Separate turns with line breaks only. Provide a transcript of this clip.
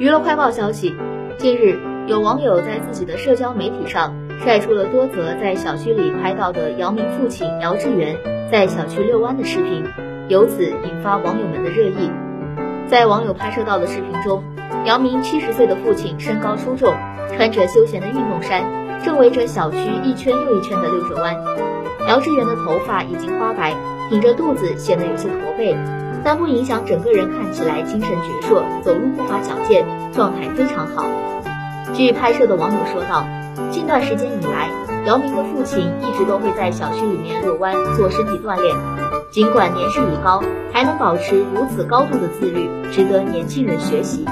娱乐快报消息，近日有网友在自己的社交媒体上晒出了多则在小区里拍到的姚明父亲姚志远在小区遛弯的视频，由此引发网友们的热议。在网友拍摄到的视频中，姚明七十岁的父亲身高出众，穿着休闲的运动衫，正围着小区一圈又一圈的遛着弯。姚志远的头发已经花白，挺着肚子显得有些驼背。但不影响整个人看起来精神矍铄，走路步伐矫健，状态非常好。据拍摄的网友说道，近段时间以来，姚明的父亲一直都会在小区里面遛弯做身体锻炼，尽管年事已高，还能保持如此高度的自律，值得年轻人学习。